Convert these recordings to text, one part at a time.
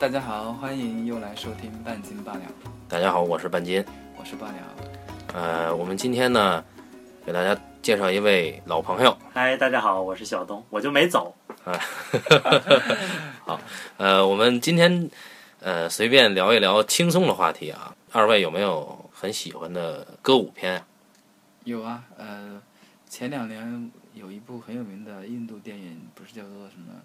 大家好，欢迎又来收听半斤八两，大家好，我是半斤。我是八两。呃，我们今天呢，给大家介绍一位老朋友。嗨，大家好，我是小东，我就没走。啊 好，呃，我们今天呃随便聊一聊轻松的话题啊。二位有没有很喜欢的歌舞片啊？有啊，呃，前两年有一部很有名的印度电影，不是叫做什么《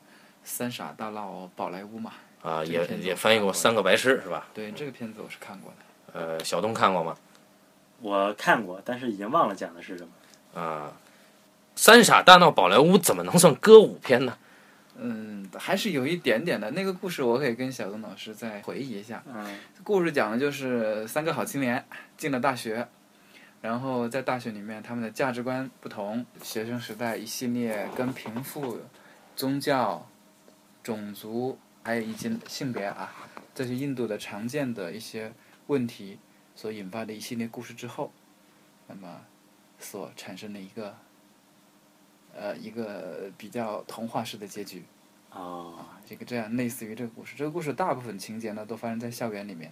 三傻大闹宝莱坞》嘛？啊，也也翻译过三个白痴》是吧？对，这个片子我是看过的。呃，小东看过吗？我看过，但是已经忘了讲的是什么。啊，三傻大闹宝莱坞怎么能算歌舞片呢？嗯，还是有一点点的。那个故事我可以跟小东老师再回忆一下。嗯，故事讲的就是三个好青年进了大学，然后在大学里面他们的价值观不同，学生时代一系列跟贫富、宗教、种族还有以及性别啊，这些印度的常见的一些问题所引发的一系列故事之后，那么所产生的一个呃一个比较童话式的结局。哦，啊，这个这样类似于这个故事，这个故事大部分情节呢都发生在校园里面，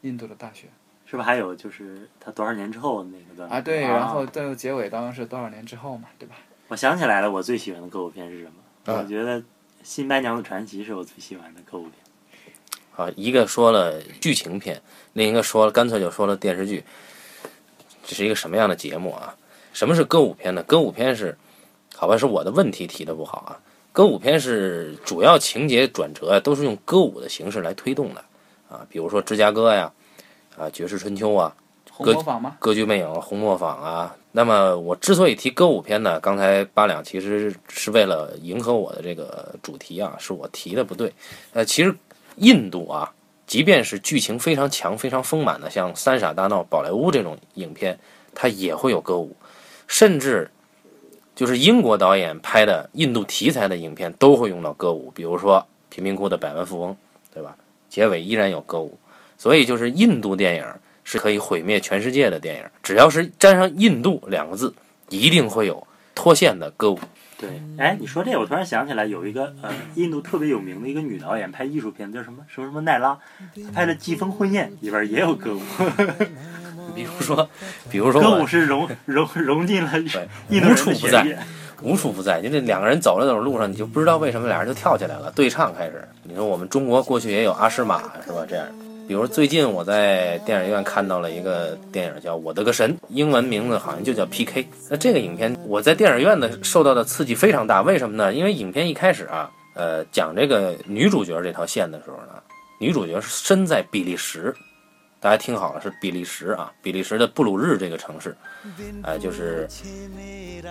印度的大学是不是还有就是他多少年之后那个段啊，对，然后最后结尾当然是多少年之后嘛，对吧？我想起来了，我最喜欢的歌舞片是什么？啊我觉得《新白娘子传奇》是我最喜欢的歌舞片。啊，一个说了剧情片，另一个说了干脆就说了电视剧。这是一个什么样的节目啊？什么是歌舞片呢？歌舞片是，好吧，是我的问题提的不好啊。歌舞片是主要情节转折啊，都是用歌舞的形式来推动的啊，比如说芝加哥呀，啊，爵士春秋啊，红歌模仿吗？歌剧魅影、红磨坊啊。那么我之所以提歌舞片呢，刚才八两其实是为了迎合我的这个主题啊，是我提的不对。呃，其实印度啊，即便是剧情非常强、非常丰满的，像《三傻大闹宝莱坞》这种影片，它也会有歌舞，甚至就是英国导演拍的印度题材的影片都会用到歌舞，比如说《贫民窟的百万富翁》，对吧？结尾依然有歌舞，所以就是印度电影是可以毁灭全世界的电影，只要是沾上“印度”两个字，一定会有脱线的歌舞。对，哎，你说这个，我突然想起来，有一个呃，印度特别有名的一个女导演拍艺术片，叫什么什么什么奈拉，她拍的《季风婚宴》里边也有歌舞，比如说，比如说歌舞是融融融进了对印度人的无处不在血液。无处不在，就这两个人走着走着路上，你就不知道为什么俩人就跳起来了，对唱开始。你说我们中国过去也有阿诗玛是吧？这样，比如最近我在电影院看到了一个电影叫《我的个神》，英文名字好像就叫 PK。那这个影片我在电影院的受到的刺激非常大，为什么呢？因为影片一开始啊，呃，讲这个女主角这条线的时候呢，女主角是身在比利时。大家听好了，是比利时啊，比利时的布鲁日这个城市，哎、就是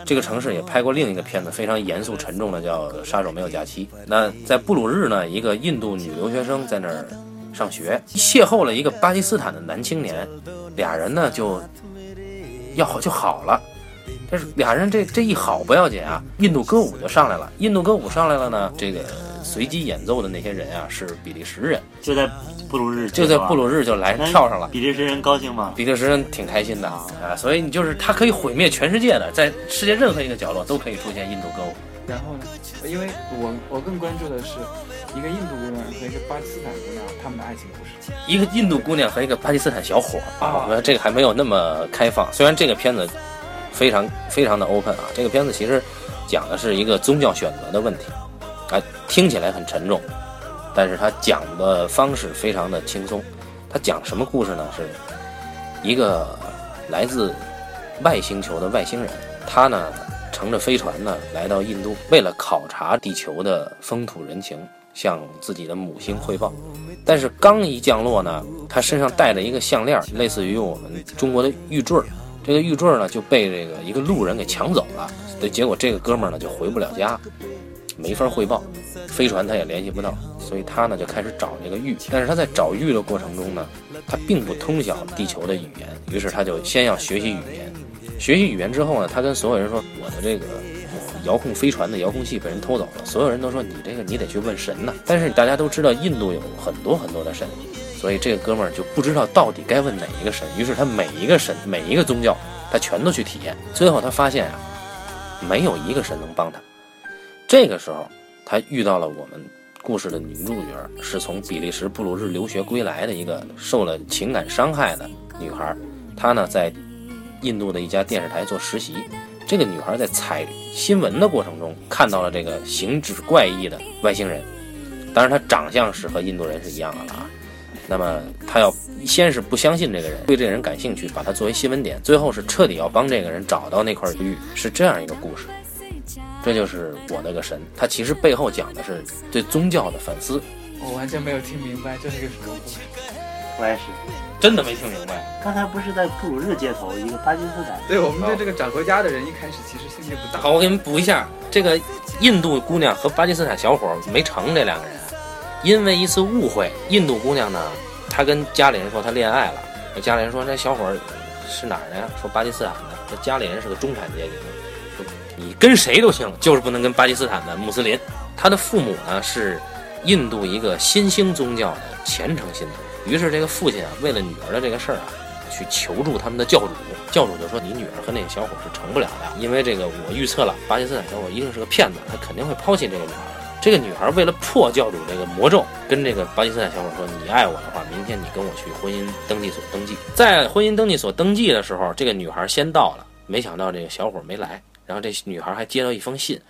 这个城市也拍过另一个片子，非常严肃沉重的，叫《杀手没有假期》。那在布鲁日呢，一个印度女留学生在那儿上学，邂逅了一个巴基斯坦的男青年，俩人呢就要好就好了。但是俩人这这一好不要紧啊，印度歌舞就上来了。印度歌舞上来了呢，这个随机演奏的那些人啊是比利时人，就在布鲁日，就在布鲁日就来跳上了。比利时人高兴吗？比利时人挺开心的啊，所以你就是他可以毁灭全世界的，在世界任何一个角落都可以出现印度歌舞。然后呢？因为我我更关注的是一个印度姑娘和一个巴基斯坦姑娘他们的爱情故事。一个印度姑娘和一个巴基斯坦小伙儿啊，这个还没有那么开放。虽然这个片子非常非常的 open 啊，这个片子其实讲的是一个宗教选择的问题，啊，听起来很沉重，但是它讲的方式非常的轻松。它讲什么故事呢？是一个来自外星球的外星人，他呢乘着飞船呢来到印度，为了考察地球的风土人情，向自己的母星汇报。但是刚一降落呢，他身上带着一个项链，类似于我们中国的玉坠。这个玉坠呢就被这个一个路人给抢走了，对，结果这个哥们儿呢就回不了家，没法汇报，飞船他也联系不到，所以他呢就开始找这个玉。但是他在找玉的过程中呢，他并不通晓地球的语言，于是他就先要学习语言。学习语言之后呢，他跟所有人说：“我的这个遥控飞船的遥控器被人偷走了。”所有人都说：“你这个你得去问神呐。”但是大家都知道，印度有很多很多的神，所以这个哥们儿就不知道到底该问哪一个神。于是他每一个神、每一个宗教，他全都去体验。最后他发现啊，没有一个神能帮他。这个时候，他遇到了我们故事的女主角是从比利时布鲁日留学归来的一个受了情感伤害的女孩，她呢在印度的一家电视台做实习。这个女孩在采新闻的过程中看到了这个形制怪异的外星人，当然她长相是和印度人是一样的了啊。那么她要先是不相信这个人，对这个人感兴趣，把他作为新闻点，最后是彻底要帮这个人找到那块玉，是这样一个故事。这就是我那个神，他其实背后讲的是对宗教的反思。我完全没有听明白这是个什么故事。我也是，真的没听明白。刚才不是在布鲁日街头一个巴基斯坦？对我们对这个找回家的人一开始其实兴趣不大。好，我给你们补一下，这个印度姑娘和巴基斯坦小伙没成，这两个人因为一次误会，印度姑娘呢，她跟家里人说她恋爱了，家里人说这小伙是哪儿的呀？说巴基斯坦的。这家里人是个中产阶级。你跟谁都行，就是不能跟巴基斯坦的穆斯林。他的父母呢是印度一个新兴宗教的虔诚信徒。于是这个父亲啊，为了女儿的这个事儿啊，去求助他们的教主。教主就说：“你女儿和那个小伙是成不了的，因为这个我预测了，巴基斯坦小伙一定是个骗子，他肯定会抛弃这个女孩。”这个女孩为了破教主这个魔咒，跟这个巴基斯坦小伙说：“你爱我的话，明天你跟我去婚姻登记所登记。”在婚姻登记所登记的时候，这个女孩先到了，没想到这个小伙没来。然后这女孩还接到一封信，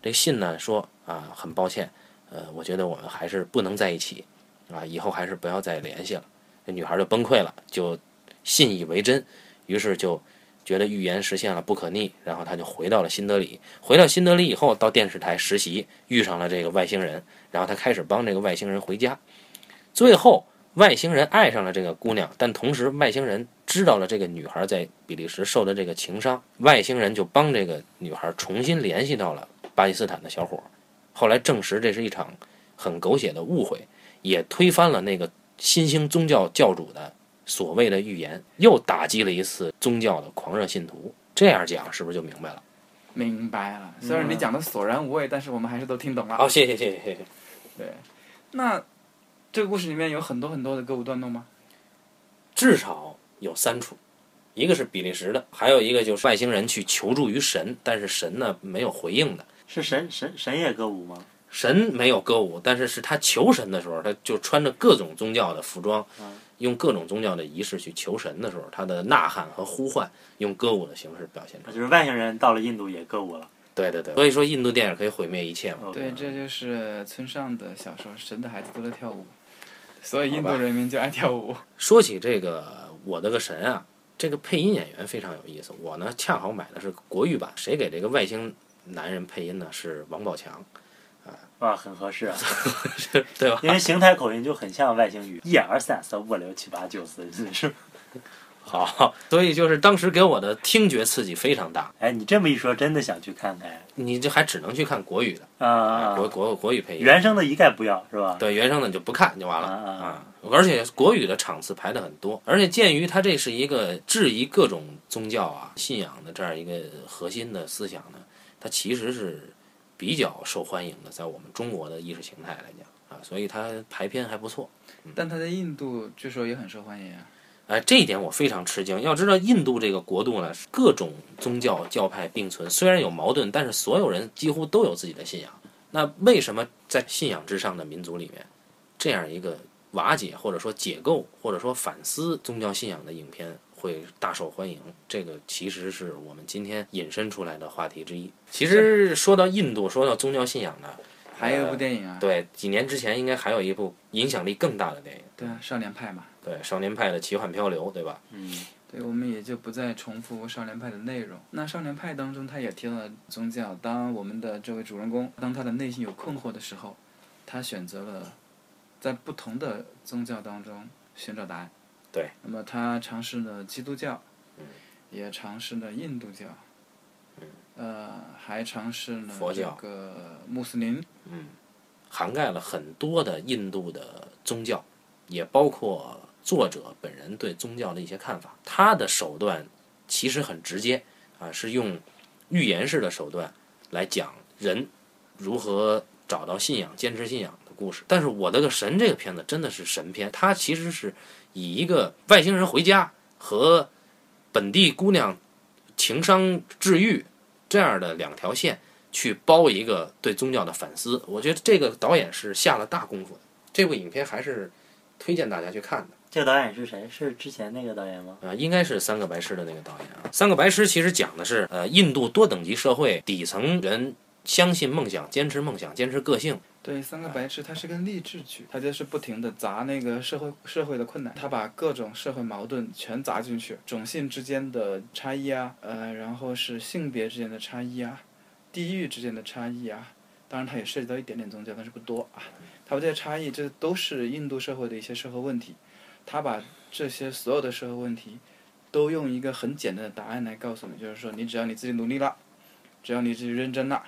这信呢说啊，很抱歉，呃，我觉得我们还是不能在一起，啊，以后还是不要再联系了。这女孩就崩溃了，就信以为真，于是就觉得预言实现了，不可逆。然后她就回到了新德里，回到新德里以后，到电视台实习，遇上了这个外星人，然后她开始帮这个外星人回家，最后。外星人爱上了这个姑娘，但同时外星人知道了这个女孩在比利时受的这个情伤，外星人就帮这个女孩重新联系到了巴基斯坦的小伙。后来证实这是一场很狗血的误会，也推翻了那个新兴宗教教主的所谓的预言，又打击了一次宗教的狂热信徒。这样讲是不是就明白了？明白了。虽然你讲的索然无味，但是我们还是都听懂了。好，谢谢谢谢谢谢。对，那。这个故事里面有很多很多的歌舞段落吗？至少有三处，一个是比利时的，还有一个就是外星人去求助于神，但是神呢没有回应的。是神神神也歌舞吗？神没有歌舞，但是是他求神的时候，他就穿着各种宗教的服装，用各种宗教的仪式去求神的时候，他的呐喊和呼唤用歌舞的形式表现出来。就是外星人到了印度也歌舞了。对对对，所以说印度电影可以毁灭一切嘛。对，这就是村上的小说《神的孩子都在跳舞》。所以印度人民就爱跳舞。说起这个，我的个神啊！这个配音演员非常有意思。我呢，恰好买的是国语版。谁给这个外星男人配音呢？是王宝强，啊，哇，很合适啊，对吧？因为邢台口音就很像外星语，一二三四五六七八九十，是。好，所以就是当时给我的听觉刺激非常大。哎，你这么一说，真的想去看看。你这还只能去看国语的啊，国国国语配音，原声的一概不要，是吧？对，原声的你就不看就完了啊。而且国语的场次排的很多，而且鉴于它这是一个质疑各种宗教啊信仰的这样一个核心的思想呢，它其实是比较受欢迎的，在我们中国的意识形态来讲啊，所以它排片还不错。但它在印度据说也很受欢迎啊。哎，这一点我非常吃惊。要知道，印度这个国度呢，各种宗教教派并存，虽然有矛盾，但是所有人几乎都有自己的信仰。那为什么在信仰之上的民族里面，这样一个瓦解或者说解构或者说反思宗教信仰的影片会大受欢迎？这个其实是我们今天引申出来的话题之一。其实说到印度，说到宗教信仰呢，还有一部电影啊。对，几年之前应该还有一部影响力更大的电影。对啊，少年派嘛。对少年派的奇幻漂流，对吧？嗯，对，我们也就不再重复少年派的内容。那少年派当中，他也提到了宗教。当我们的这位主人公，当他的内心有困惑的时候，他选择了在不同的宗教当中寻找答案。对。那么他尝试了基督教，嗯也尝试了印度教，呃，还尝试了这个穆斯林。嗯，涵盖了很多的印度的宗教，也包括。作者本人对宗教的一些看法，他的手段其实很直接啊，是用寓言式的手段来讲人如何找到信仰、坚持信仰的故事。但是我的个神，这个片子真的是神片，它其实是以一个外星人回家和本地姑娘情商治愈这样的两条线去包一个对宗教的反思。我觉得这个导演是下了大功夫的。这部影片还是推荐大家去看的。这个导演是谁？是之前那个导演吗？啊，应该是《三个白痴》的那个导演啊。《三个白痴》其实讲的是呃印度多等级社会底层人相信梦想、坚持梦想、坚持个性。对，三个白痴，它是个励志剧，它就是不停的砸那个社会社会的困难，它把各种社会矛盾全砸进去，种姓之间的差异啊，呃，然后是性别之间的差异啊，地域之间的差异啊，当然它也涉及到一点点宗教，但是不多啊。它把这些差异，这都是印度社会的一些社会问题，它把这些所有的社会问题，都用一个很简单的答案来告诉你，就是说，你只要你自己努力了，只要你自己认真了。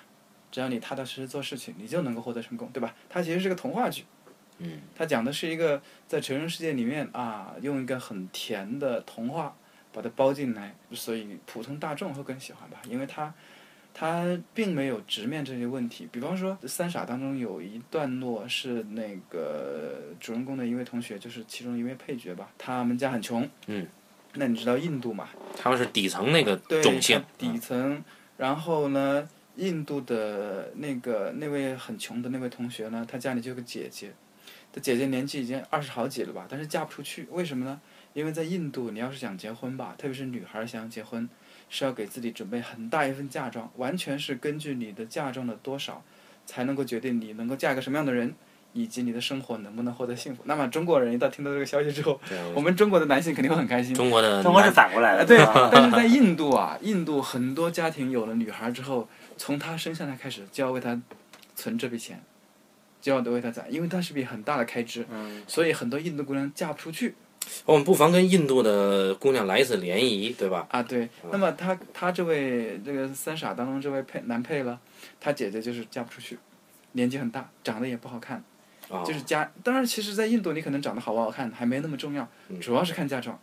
只要你踏踏实实做事情，你就能够获得成功，对吧？它其实是个童话剧，嗯，它讲的是一个在成人世界里面啊，用一个很甜的童话把它包进来，所以普通大众会更喜欢吧，因为它它并没有直面这些问题。比方说《三傻》当中有一段落是那个主人公的一位同学，就是其中一位配角吧，他们家很穷，嗯，那你知道印度嘛？他们是底层那个对，种姓，底层，然后呢？印度的那个那位很穷的那位同学呢，他家里就有个姐姐，他姐姐年纪已经二十好几了吧，但是嫁不出去，为什么呢？因为在印度，你要是想结婚吧，特别是女孩想要结婚，是要给自己准备很大一份嫁妆，完全是根据你的嫁妆的多少，才能够决定你能够嫁个什么样的人，以及你的生活能不能获得幸福。那么中国人一到听到这个消息之后，我们中国的男性肯定会很开心。中国的中国是反过来的，对。但是在印度啊，印度很多家庭有了女孩之后。从他生下来开始就要为他存这笔钱，就要为他攒，因为他是笔很大的开支，所以很多印度姑娘嫁不出去。我们不妨跟印度的姑娘来一次联谊，对吧？啊，对。那么他他这位这个三傻当中这位配男配了，他姐姐就是嫁不出去，年纪很大，长得也不好看，就是家。当然，其实，在印度你可能长得好不好看还没那么重要，主要是看嫁妆。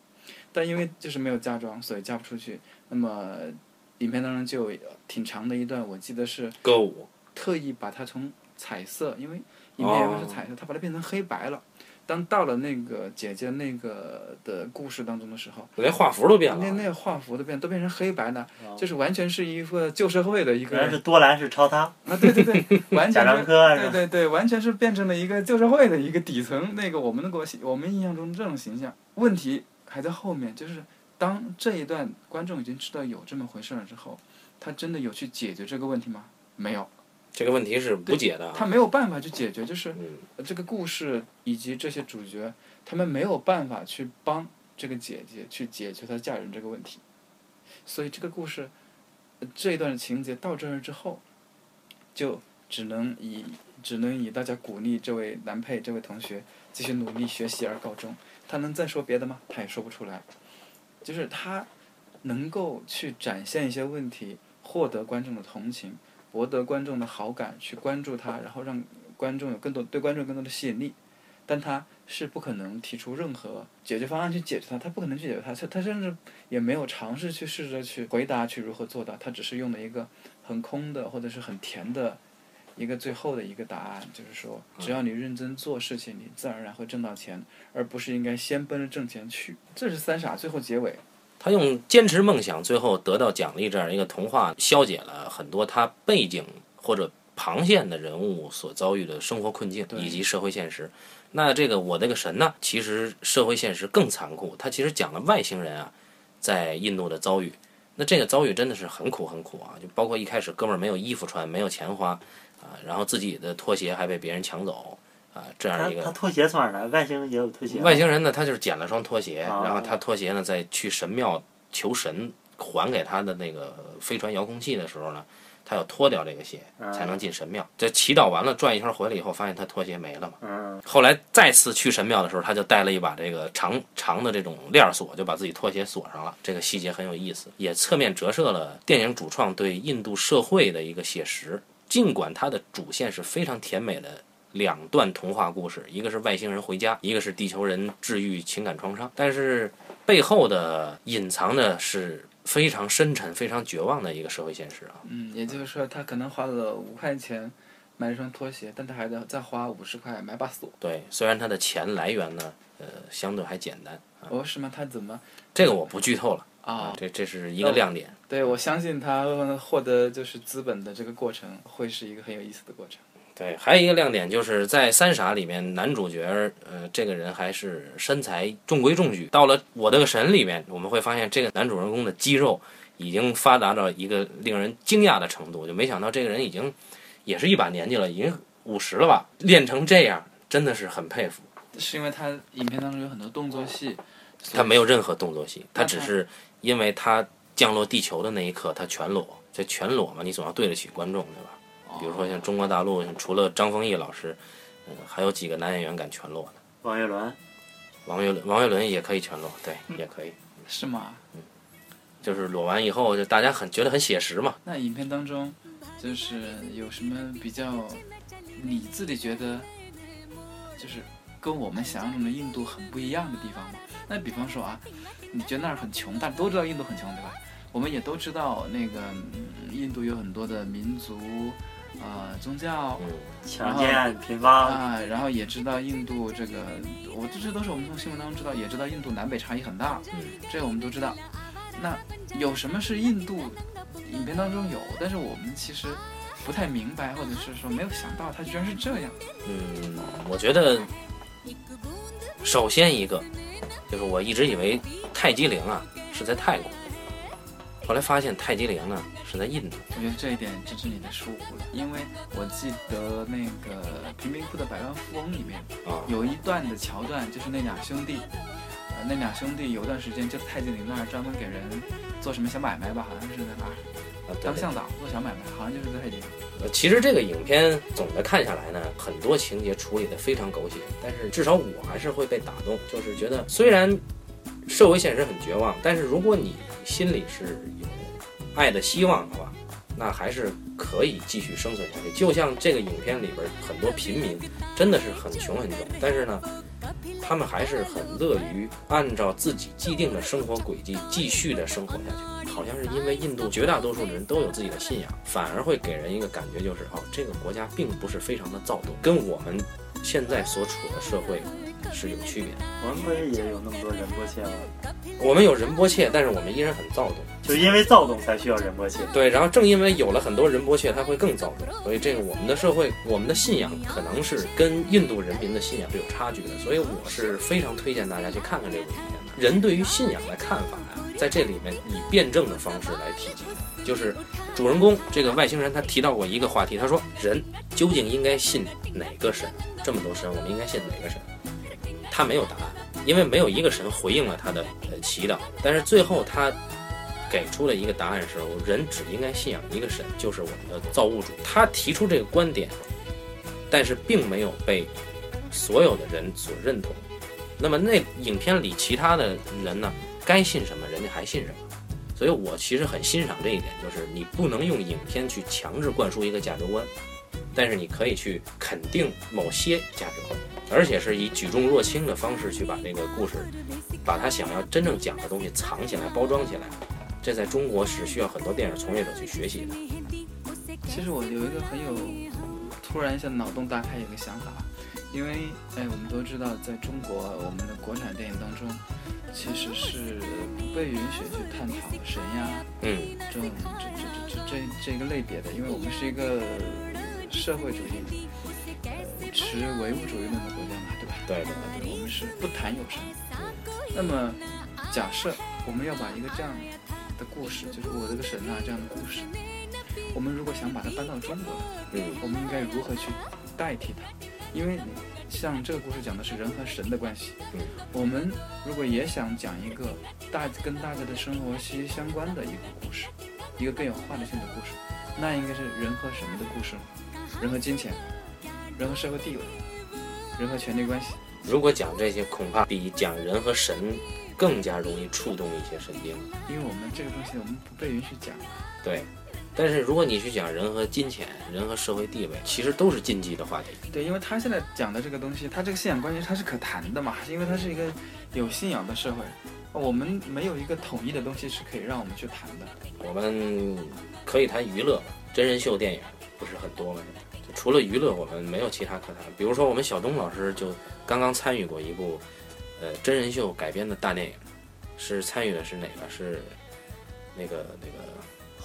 但因为就是没有嫁妆，所以嫁不出去。那么。影片当中就有挺长的一段，我记得是歌舞，特意把它从彩色，因为影片原本是彩色，它把它变成黑白了。当到了那个姐姐那个的故事当中的时候，连画幅都变了。那那画幅都变，都变成黑白的，就是完全是一个旧社会的一个。原来是多兰是抄他。啊，对对对，完全是。对对对，完全是变成了一个旧社会的一个底层，那个我们的国我们印象中这种形象。问题还在后面，就是。当这一段观众已经知道有这么回事了之后，他真的有去解决这个问题吗？没有，这个问题是无解的。他没有办法去解决，就是这个故事以及这些主角，他们没有办法去帮这个姐姐去解决她嫁人这个问题。所以这个故事这一段的情节到这儿之后，就只能以只能以大家鼓励这位男配这位同学继续努力学习而告终。他能再说别的吗？他也说不出来。就是他能够去展现一些问题，获得观众的同情，博得观众的好感，去关注他，然后让观众有更多对观众更多的吸引力。但他是不可能提出任何解决方案去解决他，他不可能去解决他，他他甚至也没有尝试去试着去回答去如何做到，他只是用了一个很空的或者是很甜的一个最后的一个答案，就是说只要你认真做事情，你自然而然会挣到钱。而不是应该先奔着挣钱去，这是三傻最后结尾。他用坚持梦想，最后得到奖励这样一个童话，消解了很多他背景或者旁线的人物所遭遇的生活困境以及社会现实。那这个我那个神呢，其实社会现实更残酷。他其实讲了外星人啊，在印度的遭遇。那这个遭遇真的是很苦很苦啊！就包括一开始哥们儿没有衣服穿，没有钱花啊，然后自己的拖鞋还被别人抢走。啊，这样一个他拖鞋从哪来？外星人也有拖鞋。外星人呢，他就是捡了双拖鞋，然后他拖鞋呢，在去神庙求神还给他的那个飞船遥控器的时候呢，他要脱掉这个鞋才能进神庙。这祈祷完了转一圈回来以后，发现他拖鞋没了嘛。嗯。后来再次去神庙的时候，他就带了一把这个长长的这种链锁，就把自己拖鞋锁上了。这个细节很有意思，也侧面折射了电影主创对印度社会的一个写实。尽管它的主线是非常甜美的。两段童话故事，一个是外星人回家，一个是地球人治愈情感创伤。但是背后的隐藏的是非常深沉、非常绝望的一个社会现实啊。嗯，也就是说，他可能花了五块钱买一双拖鞋，但他还得再花五十块买把锁。对，虽然他的钱来源呢，呃，相对还简单。哦，是吗？他怎么？这个我不剧透了。啊，这这是一个亮点。对，我相信他获得就是资本的这个过程会是一个很有意思的过程。对，还有一个亮点就是在《三傻》里面，男主角呃这个人还是身材中规中矩。到了《我的个神》里面，我们会发现这个男主人公的肌肉已经发达到一个令人惊讶的程度，就没想到这个人已经也是一把年纪了，已经五十了吧，练成这样真的是很佩服。是因为他影片当中有很多动作戏，他没有任何动作戏，他只是因为他降落地球的那一刻，他全裸。这全裸嘛，你总要对得起观众，对吧？比如说像中国大陆，除了张丰毅老师，嗯，还有几个男演员敢全裸的。王岳伦，王岳伦，王岳伦也可以全裸，对，也可以。是吗？嗯就是裸完以后，就大家很觉得很写实嘛。那影片当中就是有什么比较你自己觉得就是跟我们想象中的印度很不一样的地方吗？那比方说啊，你觉得那儿很穷，大家都知道印度很穷，对吧？我们也都知道那个、嗯印度有很多的民族。呃，宗教嗯，强健贫方，啊，然后也知道印度这个，我这这都是我们从新闻当中知道，也知道印度南北差异很大，嗯，这个我们都知道。那有什么是印度影片当中有，但是我们其实不太明白，或者是说没有想到它居然是这样？嗯，我觉得首先一个就是我一直以为泰姬陵啊是在泰国，后来发现泰姬陵呢是在印度。我觉得这一点真是你的疏忽了，因为我记得那个《贫民窟的百万富翁》里面啊有一段的桥段，就是那俩兄弟，呃，那俩兄弟有段时间就在泰姬陵那儿专门给人做什么小买卖吧，好像是在那儿当向导做小买卖，好像就是在泰姬陵。呃，其实这个影片总的看下来呢，很多情节处理的非常狗血，但是至少我还是会被打动，就是觉得虽然社会现实很绝望，但是如果你心里是有爱的希望的话，那还是可以继续生存下去。就像这个影片里边很多平民真的是很穷很穷，但是呢，他们还是很乐于按照自己既定的生活轨迹继续的生活下去。好像是因为印度绝大多数的人都有自己的信仰，反而会给人一个感觉，就是哦，这个国家并不是非常的躁动，跟我们现在所处的社会是有区别的。我们不是也有那么多仁波切吗？我们有仁波切，但是我们依然很躁动。就因为躁动才需要仁波切。对，然后正因为有了很多仁波切，他会更躁动，所以这个我们的社会，我们的信仰可能是跟印度人民的信仰是有差距的，所以我是非常推荐大家去看看这部影片的。人对于信仰的看法呀、在这里面以辩证的方式来提及，就是主人公这个外星人他提到过一个话题，他说人究竟应该信哪个神？这么多神，我们应该信哪个神？他没有答案，因为没有一个神回应了他的呃祈祷，但是最后他给出了一个答案是，人只应该信仰一个神，就是我们的造物主。他提出这个观点，但是并没有被所有的人所认同。那么那影片里其他的人呢，该信什么，人家还信什么。所以我其实很欣赏这一点，就是你不能用影片去强制灌输一个价值观，但是你可以去肯定某些价值观，而且是以举重若轻的方式去把这个故事，把他想要真正讲的东西藏起来、包装起来。这在中国是需要很多电影从业者去学习的。其实我有一个很有突然一下脑洞大开有个想法，因为哎，我们都知道，在中国我们的国产电影当中，其实是不被允许去探讨神呀嗯，这种这这这这这这个类别的，因为我们是一个社会主义，呃，持唯物主义论的国家嘛，对吧？对对对，我们是不谈有神。那么，假设我们要把一个这样的故事，就是我这个神啊这样的故事，我们如果想把它搬到中国来，嗯我们应该如何去代替它？因为像这个故事讲的是人和神的关系，嗯，我们如果也想讲一个大跟大家的生活息息相关的一个故事，一个更有话题性的故事，那应该是人和什么的故事呢？人和金钱，人和社会地位，人和权力关系。如果讲这些，恐怕比讲人和神更加容易触动一些神经。因为我们这个东西我们不被允许讲，对，但是如果你去讲人和金钱、人和社会地位，其实都是禁忌的话题。对，因为他现在讲的这个东西，他这个信仰关系它是可谈的嘛，因为它是一个有信仰的社会，我们没有一个统一的东西是可以让我们去谈的。我们可以谈娱乐吧，真人秀电影不是很多吗？除了娱乐，我们没有其他可谈。比如说，我们小东老师就刚刚参与过一部，呃，真人秀改编的大电影，是参与的是哪个？是那个那个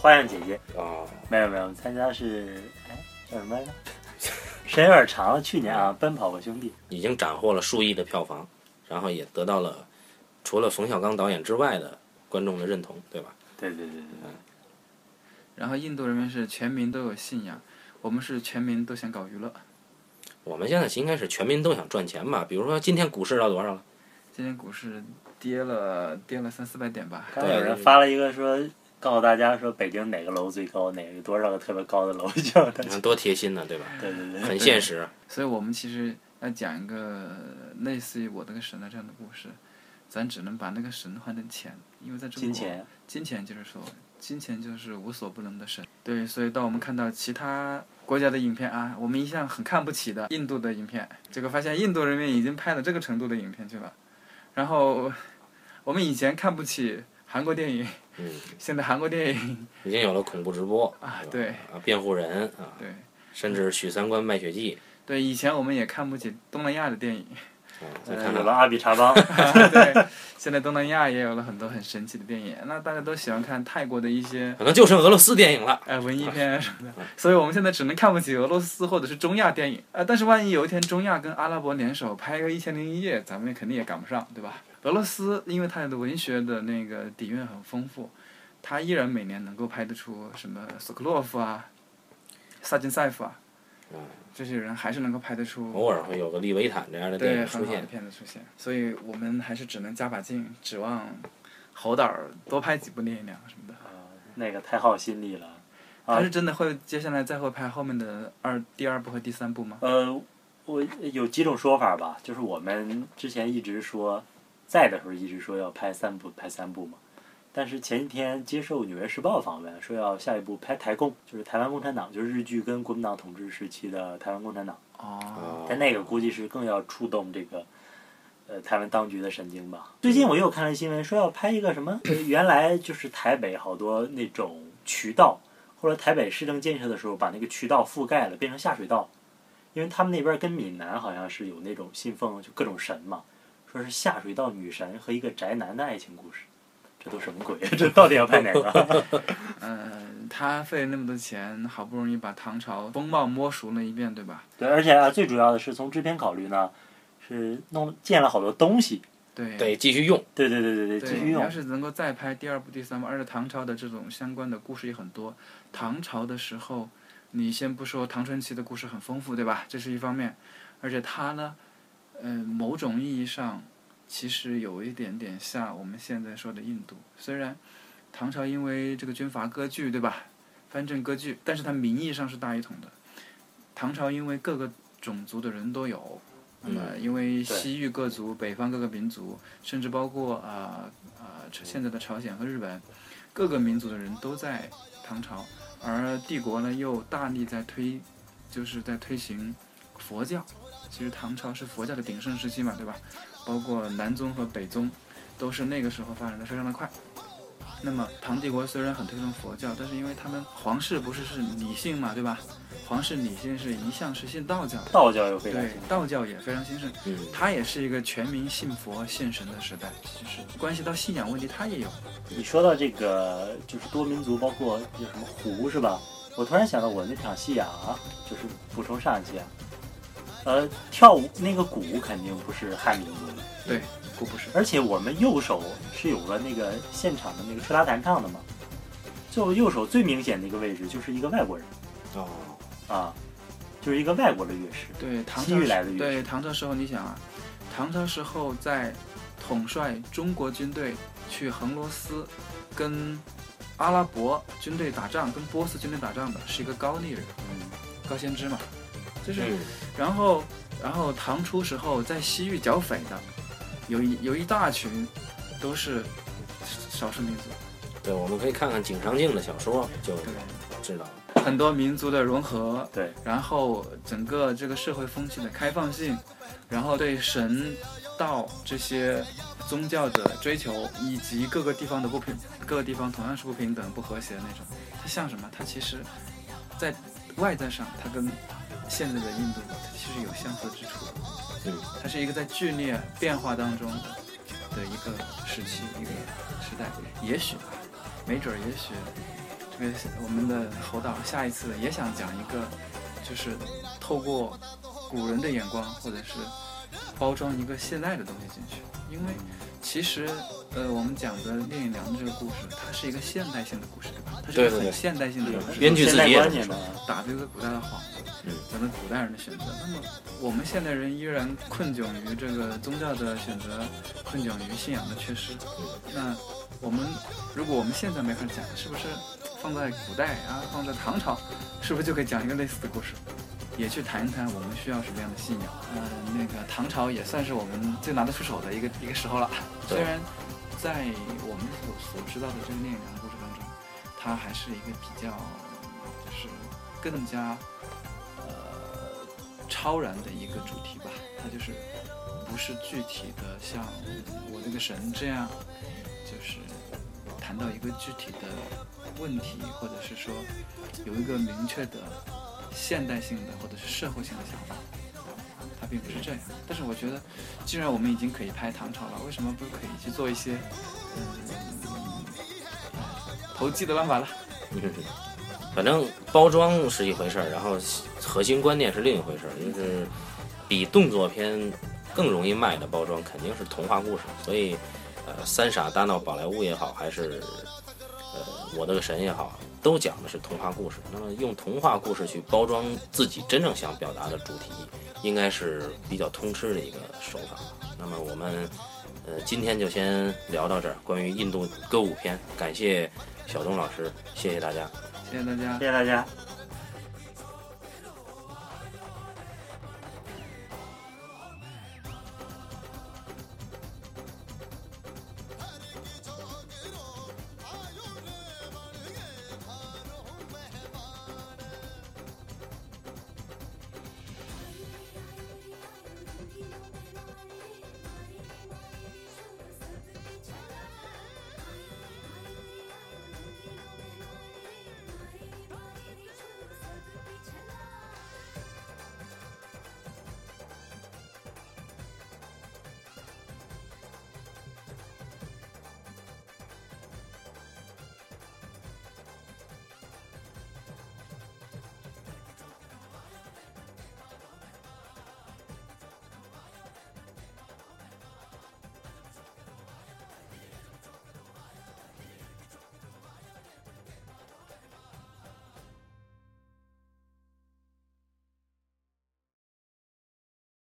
花样姐姐啊，没有没有，参加是哎叫什么来着？时间有点长了，去年啊，《奔跑吧兄弟》已经斩获了数亿的票房，然后也得到了除了冯小刚导演之外的观众的认同，对吧？对对对对对，然后印度人民是全民都有信仰，我们是全民都想搞娱乐。我们现在应该是全民都想赚钱吧？比如说今天股市到多少了？今天股市跌了跌了三四百点吧，刚有人发了一个说，告诉大家说北京哪个楼最高，哪个多少个特别高的楼，叫大家你看多贴心呢，对吧？对对对，很现实。所以我们其实要讲一个类似于我那个神的这样的故事，咱只能把那个神换成钱，因为在中国，金钱，金钱就是说，金钱就是无所不能的神。对，所以当我们看到其他国家的影片啊，我们一向很看不起的印度的影片，结果发现印度人民已经拍了这个程度的影片去了，然后我们以前看不起韩国电影，嗯，现在韩国电影。已经有了恐怖直播啊对。啊，辩护人啊，对。甚至许三观卖血记。对以前我们也看不起东南亚的电影，啊，再呃看看有了阿比查邦，对，现在东南亚也有了很多很神奇的电影，那大家都喜欢看泰国的一些可能就剩俄罗斯电影了。呃文艺片什么的，所以我们现在只能看不起俄罗斯或者是中亚电影。啊、呃但是万一有一天中亚跟阿拉伯联手拍个《一千零一夜》，咱们肯定也赶不上，对吧？俄罗斯因为它的文学的那个底蕴很丰富，它依然每年能够拍得出什么索克洛夫啊、萨金塞夫啊，嗯这些人还是能够拍得出偶尔会有个利维坦这样的电对影出现。很好的片子出现，所以我们还是只能加把劲，指望侯导儿多拍几部《烈焰娘》什么的。啊那个太耗心力了。啊他是真的会接下来再会拍后面的二第二部和第三部吗？呃，我有几种说法吧，就是我们之前一直说，在的时候一直说要拍三部，拍三部嘛。但是前几天接受《纽约时报》访问，说要下一步拍台共，就是台湾共产党，就是日据跟国民党统治时期的台湾共产党。哦，但那个估计是更要触动这个，呃，台湾当局的神经吧。最近我又看了新闻，说要拍一个什么，呃原来就是台北好多那种渠道，后来台北市政建设的时候把那个渠道覆盖了，变成下水道，因为他们那边跟闽南好像是有那种信奉就各种神嘛，说是下水道女神和一个宅男的爱情故事。这都什么鬼？这到底要拍哪个？嗯，他费了那么多钱，好不容易把唐朝风貌摸熟了一遍，对吧？对，而且啊，最主要的是从制片考虑呢，是弄建了好多东西。对得，继续用。对对对对对，继续用你要。是能够再拍第二部、第三部，而且唐朝的这种相关的故事也很多。唐朝的时候，你先不说唐传奇的故事很丰富，对吧？这是一方面，而且他呢，嗯、某种意义上其实有一点点像我们现在说的印度。虽然唐朝因为这个军阀割据，对吧？藩镇割据，但是它名义上是大一统的。唐朝因为各个种族的人都有，那么因为西域各族、北方各个民族，甚至包括啊啊、现在的朝鲜和日本，各个民族的人都在唐朝，而帝国呢又大力在推，就是在推行佛教。其实唐朝是佛教的鼎盛时期嘛，对吧？包括南宗和北宗，都是那个时候发展的非常的快。那么唐帝国虽然很推崇佛教，但是因为他们皇室不是是理性嘛，对吧？皇室理性是一向是信道教，道教又非常对，道教也非常兴盛。嗯，它也是一个全民信佛信神的时代，就是关系到信仰问题，它也有。你说到这个就是多民族，包括有什么胡是吧？我突然想到我那场戏啊，就是补充上一期啊，呃，跳舞那个鼓肯定不是汉民族的，对，鼓不是。而且我们右手是有个那个现场的那个吹拉弹唱的嘛，就右手最明显的一个位置就是一个外国人哦，啊，就是一个外国的乐师，对，唐西朝域来的乐师对唐朝时候，你想啊，唐朝时候在统帅中国军队去横罗斯跟阿拉伯军队打仗，跟波斯军队打仗的是一个高丽人，嗯，高先知嘛，就是嗯，然后，然后唐初时候在西域剿匪的，有一有一大群都是少数民族，对，我们可以看看井上靖的小说就对，知道了。很多民族的融合，对，然后整个这个社会风气的开放性，然后对神道这些宗教的追求，以及各个地方的不平，各个地方同样是不平等、不和谐的那种，它像什么？它其实，在外在上，它跟现在的印度它其实有相似之处的。嗯，它是一个在剧烈变化当中的的一个时期、一个时代。也许吧，没准儿也许这个我们的侯导下一次也想讲一个，就是透过古人的眼光，或者是包装一个现代的东西进去，因为其实呃我们讲的聂隐娘的这个故事，它是一个现代性的故事，对吧？它是一对对对个很现代性的故事。编剧自己也这么说现代观念的，打这个古代的幌子，嗯咱们古代人的选择。那么我们现代人依然困窘于这个宗教的选择，困窘于信仰的缺失。那我们如果我们现在没法讲，是不是放在古代啊，放在唐朝，是不是就可以讲一个类似的故事？也去谈一谈我们需要什么样的信仰。呃，那个唐朝也算是我们最拿得出手的一个一个时候了。虽然在我们所所知道的这个聂隐娘的故事当中，它还是一个比较就是更加呃超然的一个主题吧。它就是不是具体的像我这个神这样，就是谈到一个具体的问题，或者是说有一个明确的现代性的或者是社会性的想法。它并不是这样，但是我觉得，既然我们已经可以拍唐朝了，为什么不可以去做一些，嗯，投机的办法了？反正包装是一回事儿，然后核心观念是另一回事儿，就是比动作片更容易卖的包装肯定是童话故事，所以呃，三傻大闹宝莱坞也好，还是呃我的个神也好，都讲的是童话故事。那么用童话故事去包装自己真正想表达的主题，应该是比较通吃的一个手法。那么我们呃今天就先聊到这儿，关于印度歌舞片，感谢小东老师，谢谢大家。谢谢大家谢。谢大家。